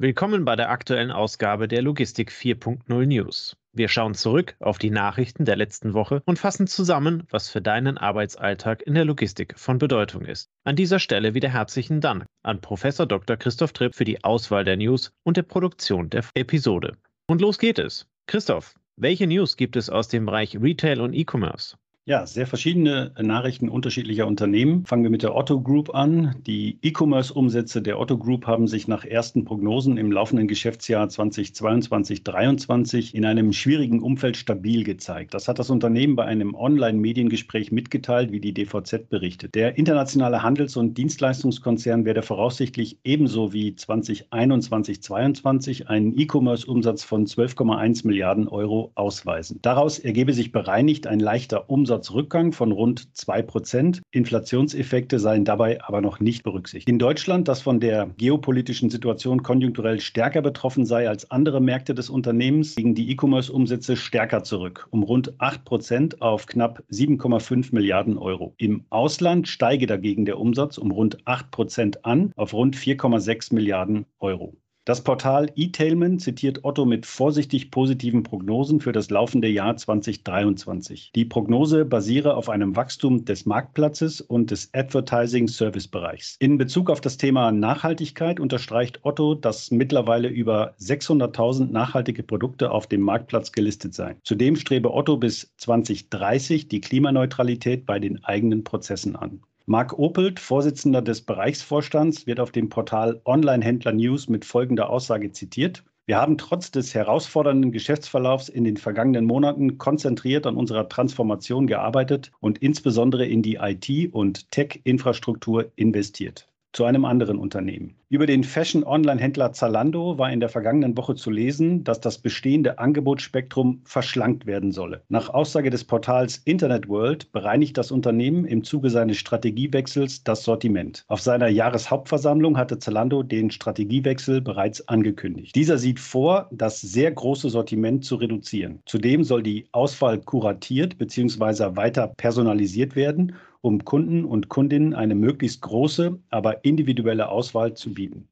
Willkommen bei der aktuellen Ausgabe der Logistik 4.0 News. Wir schauen zurück auf die Nachrichten der letzten Woche und fassen zusammen, was für deinen Arbeitsalltag in der Logistik von Bedeutung ist. An dieser Stelle wieder herzlichen Dank an Professor Dr. Christoph Tripp für die Auswahl der News und der Produktion der Episode. Und los geht es. Christoph, welche News gibt es aus dem Bereich Retail und E-Commerce? Ja, sehr verschiedene Nachrichten unterschiedlicher Unternehmen. Fangen wir mit der Otto Group an. Die E-Commerce-Umsätze der Otto Group haben sich nach ersten Prognosen im laufenden Geschäftsjahr 2022-2023 in einem schwierigen Umfeld stabil gezeigt. Das hat das Unternehmen bei einem Online-Mediengespräch mitgeteilt, wie die DVZ berichtet. Der internationale Handels- und Dienstleistungskonzern werde voraussichtlich ebenso wie 2021-2022 einen E-Commerce-Umsatz von 12,1 Milliarden Euro ausweisen. Daraus ergebe sich bereinigt ein leichter Umsatz Umsatzrückgang von rund 2 Prozent. Inflationseffekte seien dabei aber noch nicht berücksichtigt. In Deutschland, das von der geopolitischen Situation konjunkturell stärker betroffen sei als andere Märkte des Unternehmens, liegen die E-Commerce-Umsätze stärker zurück, um rund 8 Prozent auf knapp 7,5 Milliarden Euro. Im Ausland steige dagegen der Umsatz um rund 8 Prozent an auf rund 4,6 Milliarden Euro. Das Portal eTailment zitiert Otto mit vorsichtig positiven Prognosen für das laufende Jahr 2023. Die Prognose basiere auf einem Wachstum des Marktplatzes und des Advertising-Service-Bereichs. In Bezug auf das Thema Nachhaltigkeit unterstreicht Otto, dass mittlerweile über 600.000 nachhaltige Produkte auf dem Marktplatz gelistet seien. Zudem strebe Otto bis 2030 die Klimaneutralität bei den eigenen Prozessen an. Marc Opelt, Vorsitzender des Bereichsvorstands, wird auf dem Portal Online-Händler News mit folgender Aussage zitiert. Wir haben trotz des herausfordernden Geschäftsverlaufs in den vergangenen Monaten konzentriert an unserer Transformation gearbeitet und insbesondere in die IT- und Tech-Infrastruktur investiert zu einem anderen Unternehmen. Über den Fashion-Online-Händler Zalando war in der vergangenen Woche zu lesen, dass das bestehende Angebotsspektrum verschlankt werden solle. Nach Aussage des Portals Internet World bereinigt das Unternehmen im Zuge seines Strategiewechsels das Sortiment. Auf seiner Jahreshauptversammlung hatte Zalando den Strategiewechsel bereits angekündigt. Dieser sieht vor, das sehr große Sortiment zu reduzieren. Zudem soll die Auswahl kuratiert bzw. weiter personalisiert werden um Kunden und Kundinnen eine möglichst große, aber individuelle Auswahl zu bieten.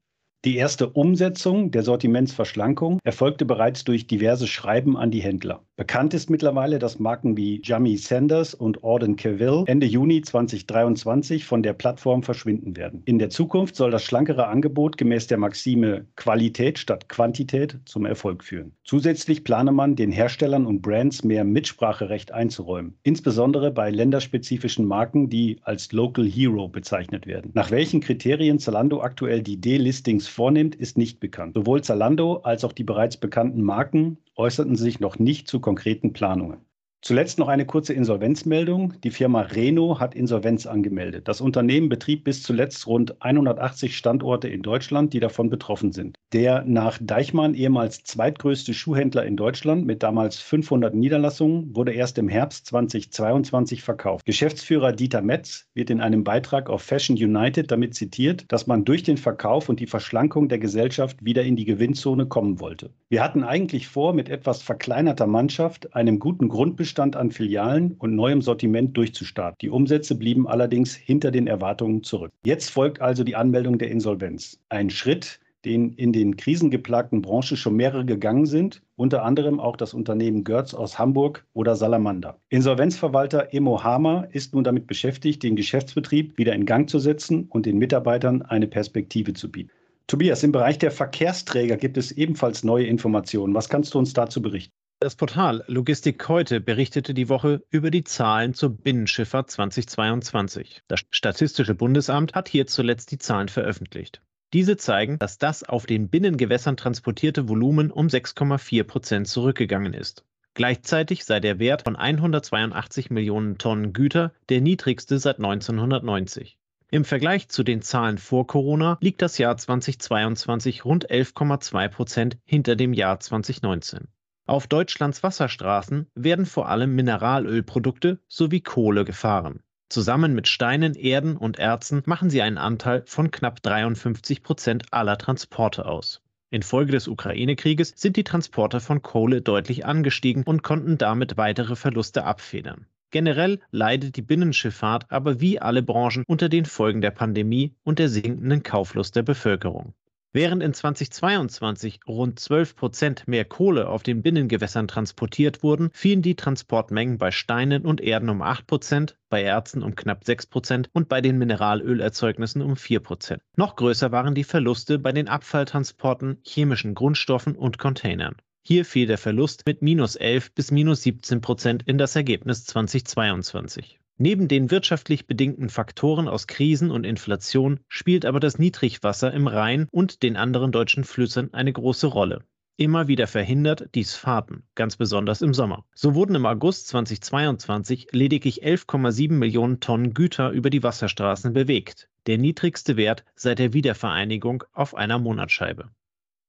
Die erste Umsetzung der Sortimentsverschlankung erfolgte bereits durch diverse Schreiben an die Händler. Bekannt ist mittlerweile, dass Marken wie Jamie Sanders und Auden Cavill Ende Juni 2023 von der Plattform verschwinden werden. In der Zukunft soll das schlankere Angebot gemäß der Maxime Qualität statt Quantität zum Erfolg führen. Zusätzlich plane man, den Herstellern und Brands mehr Mitspracherecht einzuräumen, insbesondere bei länderspezifischen Marken, die als Local Hero bezeichnet werden. Nach welchen Kriterien Zalando aktuell die D-Listings vornimmt, ist nicht bekannt. Sowohl Zalando als auch die bereits bekannten Marken äußerten sich noch nicht zu konkreten Planungen. Zuletzt noch eine kurze Insolvenzmeldung. Die Firma Reno hat Insolvenz angemeldet. Das Unternehmen betrieb bis zuletzt rund 180 Standorte in Deutschland, die davon betroffen sind. Der nach Deichmann ehemals zweitgrößte Schuhhändler in Deutschland mit damals 500 Niederlassungen wurde erst im Herbst 2022 verkauft. Geschäftsführer Dieter Metz wird in einem Beitrag auf Fashion United damit zitiert, dass man durch den Verkauf und die Verschlankung der Gesellschaft wieder in die Gewinnzone kommen wollte. Wir hatten eigentlich vor, mit etwas verkleinerter Mannschaft, einem guten Grundbestand Bestand an Filialen und neuem Sortiment durchzustarten. Die Umsätze blieben allerdings hinter den Erwartungen zurück. Jetzt folgt also die Anmeldung der Insolvenz. Ein Schritt, den in den krisengeplagten Branchen schon mehrere gegangen sind, unter anderem auch das Unternehmen Görz aus Hamburg oder Salamander. Insolvenzverwalter Emo Hamer ist nun damit beschäftigt, den Geschäftsbetrieb wieder in Gang zu setzen und den Mitarbeitern eine Perspektive zu bieten. Tobias, im Bereich der Verkehrsträger gibt es ebenfalls neue Informationen. Was kannst du uns dazu berichten? Das Portal Logistik heute berichtete die Woche über die Zahlen zur Binnenschifffahrt 2022. Das Statistische Bundesamt hat hier zuletzt die Zahlen veröffentlicht. Diese zeigen, dass das auf den Binnengewässern transportierte Volumen um 6,4 Prozent zurückgegangen ist. Gleichzeitig sei der Wert von 182 Millionen Tonnen Güter der niedrigste seit 1990. Im Vergleich zu den Zahlen vor Corona liegt das Jahr 2022 rund 11,2 Prozent hinter dem Jahr 2019. Auf Deutschlands Wasserstraßen werden vor allem Mineralölprodukte sowie Kohle gefahren. Zusammen mit Steinen, Erden und Erzen machen sie einen Anteil von knapp 53 Prozent aller Transporte aus. Infolge des Ukraine-Krieges sind die Transporte von Kohle deutlich angestiegen und konnten damit weitere Verluste abfedern. Generell leidet die Binnenschifffahrt aber wie alle Branchen unter den Folgen der Pandemie und der sinkenden Kauflust der Bevölkerung. Während in 2022 rund 12 Prozent mehr Kohle auf den Binnengewässern transportiert wurden, fielen die Transportmengen bei Steinen und Erden um 8 Prozent, bei Erzen um knapp 6 Prozent und bei den Mineralölerzeugnissen um 4 Prozent. Noch größer waren die Verluste bei den Abfalltransporten, chemischen Grundstoffen und Containern. Hier fiel der Verlust mit minus 11 bis minus 17 Prozent in das Ergebnis 2022. Neben den wirtschaftlich bedingten Faktoren aus Krisen und Inflation spielt aber das Niedrigwasser im Rhein und den anderen deutschen Flüssen eine große Rolle. Immer wieder verhindert dies Fahrten, ganz besonders im Sommer. So wurden im August 2022 lediglich 11,7 Millionen Tonnen Güter über die Wasserstraßen bewegt, der niedrigste Wert seit der Wiedervereinigung auf einer Monatsscheibe.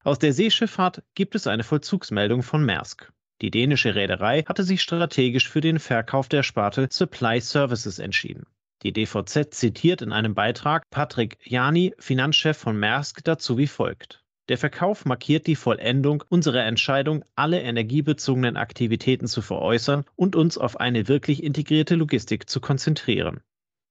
Aus der Seeschifffahrt gibt es eine Vollzugsmeldung von Maersk. Die dänische Reederei hatte sich strategisch für den Verkauf der Sparte Supply Services entschieden. Die DVZ zitiert in einem Beitrag Patrick Jani, Finanzchef von Maersk, dazu wie folgt. Der Verkauf markiert die Vollendung unserer Entscheidung, alle energiebezogenen Aktivitäten zu veräußern und uns auf eine wirklich integrierte Logistik zu konzentrieren.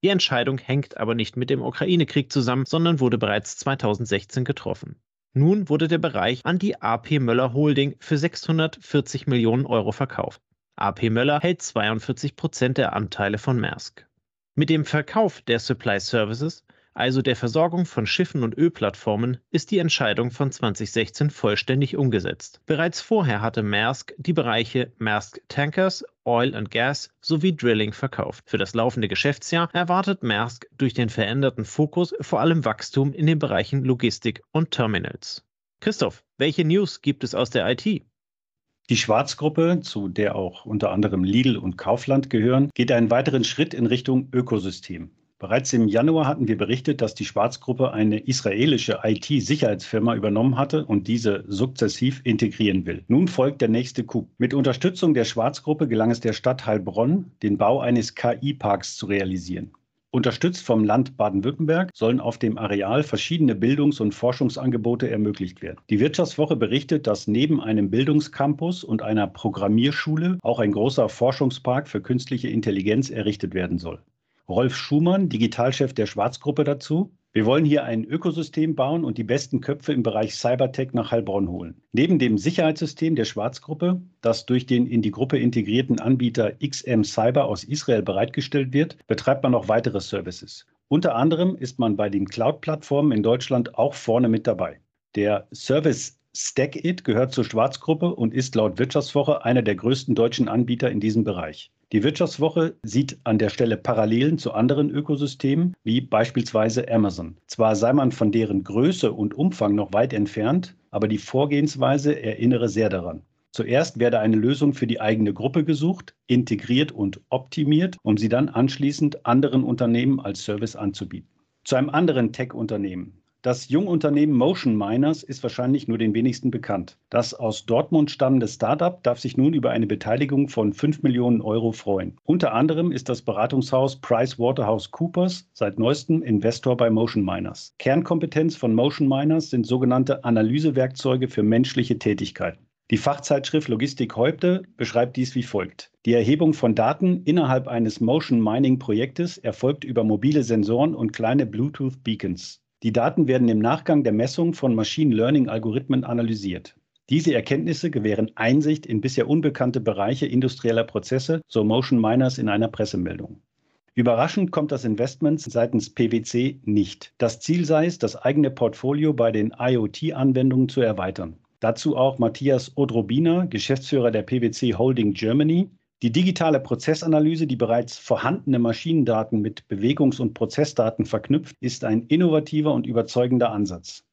Die Entscheidung hängt aber nicht mit dem Ukraine-Krieg zusammen, sondern wurde bereits 2016 getroffen. Nun wurde der Bereich an die AP Möller Holding für 640 Millionen Euro verkauft. AP Möller hält 42 Prozent der Anteile von Maersk. Mit dem Verkauf der Supply Services also der Versorgung von Schiffen und Ölplattformen, ist die Entscheidung von 2016 vollständig umgesetzt. Bereits vorher hatte Maersk die Bereiche Maersk Tankers, Oil and Gas sowie Drilling verkauft. Für das laufende Geschäftsjahr erwartet Maersk durch den veränderten Fokus vor allem Wachstum in den Bereichen Logistik und Terminals. Christoph, welche News gibt es aus der IT? Die Schwarzgruppe, zu der auch unter anderem Lidl und Kaufland gehören, geht einen weiteren Schritt in Richtung Ökosystem. Bereits im Januar hatten wir berichtet, dass die Schwarzgruppe eine israelische IT-Sicherheitsfirma übernommen hatte und diese sukzessiv integrieren will. Nun folgt der nächste Coup. Mit Unterstützung der Schwarzgruppe gelang es der Stadt Heilbronn, den Bau eines KI-Parks zu realisieren. Unterstützt vom Land Baden-Württemberg sollen auf dem Areal verschiedene Bildungs- und Forschungsangebote ermöglicht werden. Die Wirtschaftswoche berichtet, dass neben einem Bildungscampus und einer Programmierschule auch ein großer Forschungspark für künstliche Intelligenz errichtet werden soll. Rolf Schumann, Digitalchef der Schwarzgruppe dazu. Wir wollen hier ein Ökosystem bauen und die besten Köpfe im Bereich Cybertech nach Heilbronn holen. Neben dem Sicherheitssystem der Schwarzgruppe, das durch den in die Gruppe integrierten Anbieter XM Cyber aus Israel bereitgestellt wird, betreibt man noch weitere Services. Unter anderem ist man bei den Cloud-Plattformen in Deutschland auch vorne mit dabei. Der Service StackIt gehört zur Schwarzgruppe und ist laut Wirtschaftswoche einer der größten deutschen Anbieter in diesem Bereich. Die Wirtschaftswoche sieht an der Stelle Parallelen zu anderen Ökosystemen, wie beispielsweise Amazon. Zwar sei man von deren Größe und Umfang noch weit entfernt, aber die Vorgehensweise erinnere sehr daran. Zuerst werde eine Lösung für die eigene Gruppe gesucht, integriert und optimiert, um sie dann anschließend anderen Unternehmen als Service anzubieten. Zu einem anderen Tech-Unternehmen, das Jungunternehmen Motion Miners ist wahrscheinlich nur den wenigsten bekannt. Das aus Dortmund stammende Startup darf sich nun über eine Beteiligung von 5 Millionen Euro freuen. Unter anderem ist das Beratungshaus PricewaterhouseCoopers seit neuestem Investor bei Motion Miners. Kernkompetenz von Motion Miners sind sogenannte Analysewerkzeuge für menschliche Tätigkeiten. Die Fachzeitschrift Logistik heute beschreibt dies wie folgt. Die Erhebung von Daten innerhalb eines Motion Mining Projektes erfolgt über mobile Sensoren und kleine Bluetooth Beacons. Die Daten werden im Nachgang der Messung von Machine Learning-Algorithmen analysiert. Diese Erkenntnisse gewähren Einsicht in bisher unbekannte Bereiche industrieller Prozesse, so Motion Miners in einer Pressemeldung. Überraschend kommt das Investment seitens PwC nicht. Das Ziel sei es, das eigene Portfolio bei den IoT-Anwendungen zu erweitern. Dazu auch Matthias Odrobina, Geschäftsführer der PwC Holding Germany, die digitale Prozessanalyse, die bereits vorhandene Maschinendaten mit Bewegungs- und Prozessdaten verknüpft, ist ein innovativer und überzeugender Ansatz.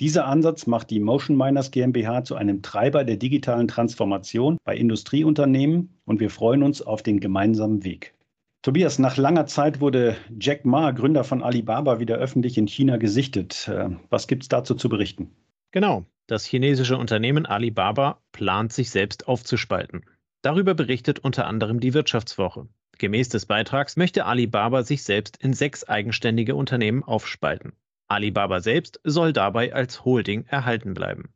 Dieser Ansatz macht die Motion Miners GmbH zu einem Treiber der digitalen Transformation bei Industrieunternehmen und wir freuen uns auf den gemeinsamen Weg. Tobias, nach langer Zeit wurde Jack Ma, Gründer von Alibaba, wieder öffentlich in China gesichtet. Äh, was gibt es dazu zu berichten? Genau, das chinesische Unternehmen Alibaba plant sich selbst aufzuspalten. Darüber berichtet unter anderem die Wirtschaftswoche. Gemäß des Beitrags möchte Alibaba sich selbst in sechs eigenständige Unternehmen aufspalten. Alibaba selbst soll dabei als Holding erhalten bleiben.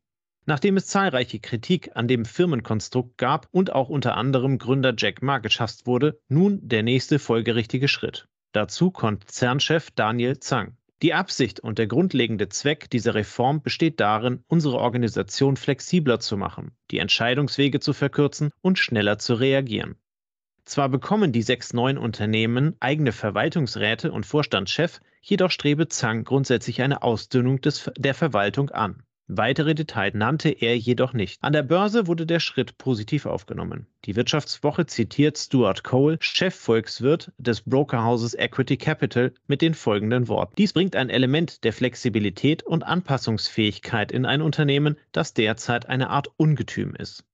Nachdem es zahlreiche Kritik an dem Firmenkonstrukt gab und auch unter anderem Gründer Jack Ma geschasst wurde, nun der nächste folgerichtige Schritt. Dazu Konzernchef Daniel Zhang. Die Absicht und der grundlegende Zweck dieser Reform besteht darin, unsere Organisation flexibler zu machen, die Entscheidungswege zu verkürzen und schneller zu reagieren. Zwar bekommen die sechs neuen Unternehmen eigene Verwaltungsräte und Vorstandschef, jedoch strebe Zhang grundsätzlich eine Ausdünnung des, der Verwaltung an. Weitere Details nannte er jedoch nicht. An der Börse wurde der Schritt positiv aufgenommen. Die Wirtschaftswoche zitiert Stuart Cole, Chefvolkswirt des Brokerhauses Equity Capital, mit den folgenden Worten. Dies bringt ein Element der Flexibilität und Anpassungsfähigkeit in ein Unternehmen, das derzeit eine Art Ungetüm ist.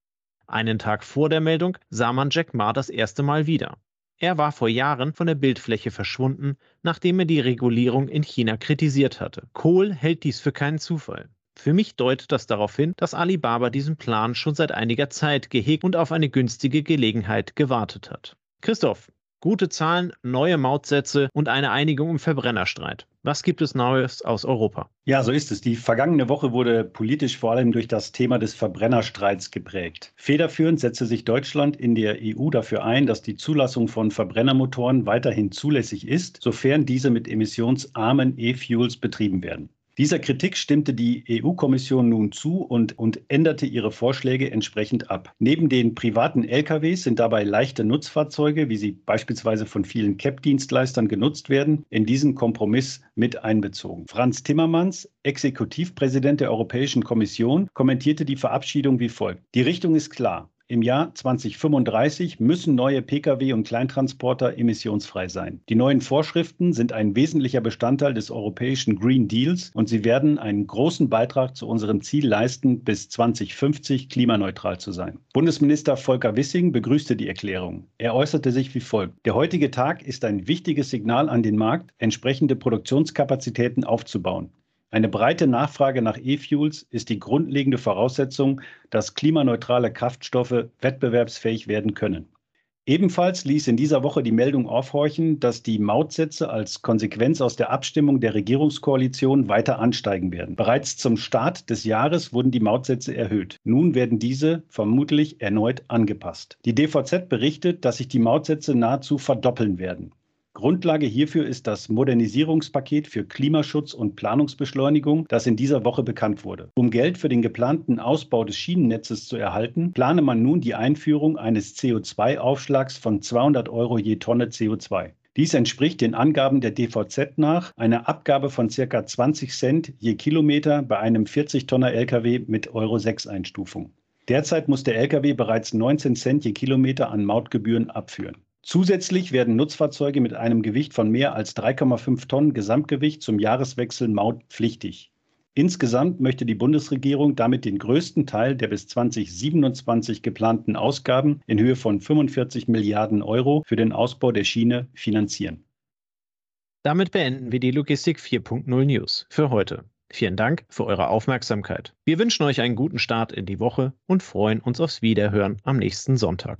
Einen Tag vor der Meldung sah man Jack Ma das erste Mal wieder. Er war vor Jahren von der Bildfläche verschwunden, nachdem er die Regulierung in China kritisiert hatte. Cole hält dies für keinen Zufall. Für mich deutet das darauf hin, dass Alibaba diesen Plan schon seit einiger Zeit gehegt und auf eine günstige Gelegenheit gewartet hat. Christoph, gute Zahlen, neue Mautsätze und eine Einigung im Verbrennerstreit. Was gibt es Neues aus Europa? Ja, so ist es. Die vergangene Woche wurde politisch vor allem durch das Thema des Verbrennerstreits geprägt. Federführend setzte sich Deutschland in der EU dafür ein, dass die Zulassung von Verbrennermotoren weiterhin zulässig ist, sofern diese mit emissionsarmen E-Fuels betrieben werden. Dieser Kritik stimmte die EU-Kommission nun zu und, und änderte ihre Vorschläge entsprechend ab. Neben den privaten LKWs sind dabei leichte Nutzfahrzeuge, wie sie beispielsweise von vielen CAP-Dienstleistern genutzt werden, in diesen Kompromiss mit einbezogen. Franz Timmermans, Exekutivpräsident der Europäischen Kommission, kommentierte die Verabschiedung wie folgt. Die Richtung ist klar. Im Jahr 2035 müssen neue Pkw und Kleintransporter emissionsfrei sein. Die neuen Vorschriften sind ein wesentlicher Bestandteil des europäischen Green Deals und sie werden einen großen Beitrag zu unserem Ziel leisten, bis 2050 klimaneutral zu sein. Bundesminister Volker Wissing begrüßte die Erklärung. Er äußerte sich wie folgt. Der heutige Tag ist ein wichtiges Signal an den Markt, entsprechende Produktionskapazitäten aufzubauen. Eine breite Nachfrage nach E-Fuels ist die grundlegende Voraussetzung, dass klimaneutrale Kraftstoffe wettbewerbsfähig werden können. Ebenfalls ließ in dieser Woche die Meldung aufhorchen, dass die Mautsätze als Konsequenz aus der Abstimmung der Regierungskoalition weiter ansteigen werden. Bereits zum Start des Jahres wurden die Mautsätze erhöht. Nun werden diese vermutlich erneut angepasst. Die DVZ berichtet, dass sich die Mautsätze nahezu verdoppeln werden. Grundlage hierfür ist das Modernisierungspaket für Klimaschutz und Planungsbeschleunigung, das in dieser Woche bekannt wurde. Um Geld für den geplanten Ausbau des Schienennetzes zu erhalten, plane man nun die Einführung eines CO2-Aufschlags von 200 Euro je Tonne CO2. Dies entspricht den Angaben der DVZ nach einer Abgabe von ca. 20 Cent je Kilometer bei einem 40-Tonner Lkw mit Euro 6 Einstufung. Derzeit muss der Lkw bereits 19 Cent je Kilometer an Mautgebühren abführen. Zusätzlich werden Nutzfahrzeuge mit einem Gewicht von mehr als 3,5 Tonnen Gesamtgewicht zum Jahreswechsel mautpflichtig. Insgesamt möchte die Bundesregierung damit den größten Teil der bis 2027 geplanten Ausgaben in Höhe von 45 Milliarden Euro für den Ausbau der Schiene finanzieren. Damit beenden wir die Logistik 4.0 News für heute. Vielen Dank für eure Aufmerksamkeit. Wir wünschen euch einen guten Start in die Woche und freuen uns aufs Wiederhören am nächsten Sonntag.